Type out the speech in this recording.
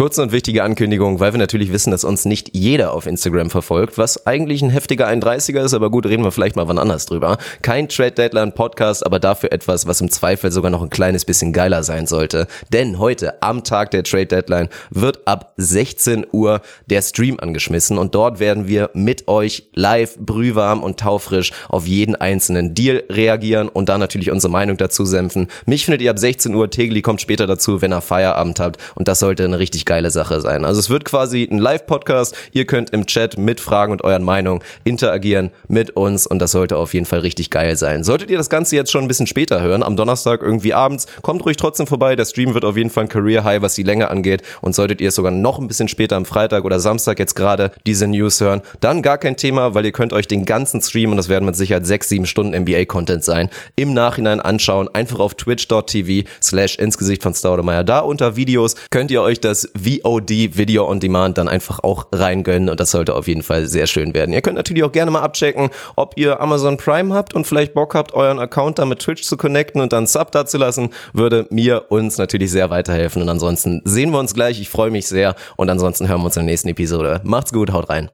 Kurze und wichtige Ankündigung, weil wir natürlich wissen, dass uns nicht jeder auf Instagram verfolgt, was eigentlich ein heftiger 31er ist, aber gut, reden wir vielleicht mal wann anders drüber. Kein Trade Deadline Podcast, aber dafür etwas, was im Zweifel sogar noch ein kleines bisschen geiler sein sollte. Denn heute, am Tag der Trade Deadline, wird ab 16 Uhr der Stream angeschmissen und dort werden wir mit euch live, brühwarm und taufrisch auf jeden einzelnen Deal reagieren und dann natürlich unsere Meinung dazu senfen. Mich findet ihr ab 16 Uhr, Tegli kommt später dazu, wenn er Feierabend habt und das sollte eine richtig geile Sache sein. Also es wird quasi ein Live-Podcast, ihr könnt im Chat mit Fragen und euren Meinungen interagieren mit uns und das sollte auf jeden Fall richtig geil sein. Solltet ihr das Ganze jetzt schon ein bisschen später hören, am Donnerstag irgendwie abends, kommt ruhig trotzdem vorbei, der Stream wird auf jeden Fall ein Career High, was die Länge angeht und solltet ihr sogar noch ein bisschen später am Freitag oder Samstag jetzt gerade diese News hören, dann gar kein Thema, weil ihr könnt euch den ganzen Stream und das werden mit Sicherheit sechs, sieben Stunden NBA-Content sein, im Nachhinein anschauen, einfach auf twitch.tv slash ins Gesicht von Staudemeyer. Da unter Videos könnt ihr euch das VOD Video on Demand dann einfach auch reingönnen und das sollte auf jeden Fall sehr schön werden. Ihr könnt natürlich auch gerne mal abchecken, ob ihr Amazon Prime habt und vielleicht Bock habt, euren Account da mit Twitch zu connecten und dann Sub da zu lassen, würde mir uns natürlich sehr weiterhelfen und ansonsten sehen wir uns gleich. Ich freue mich sehr und ansonsten hören wir uns in der nächsten Episode. Macht's gut, haut rein.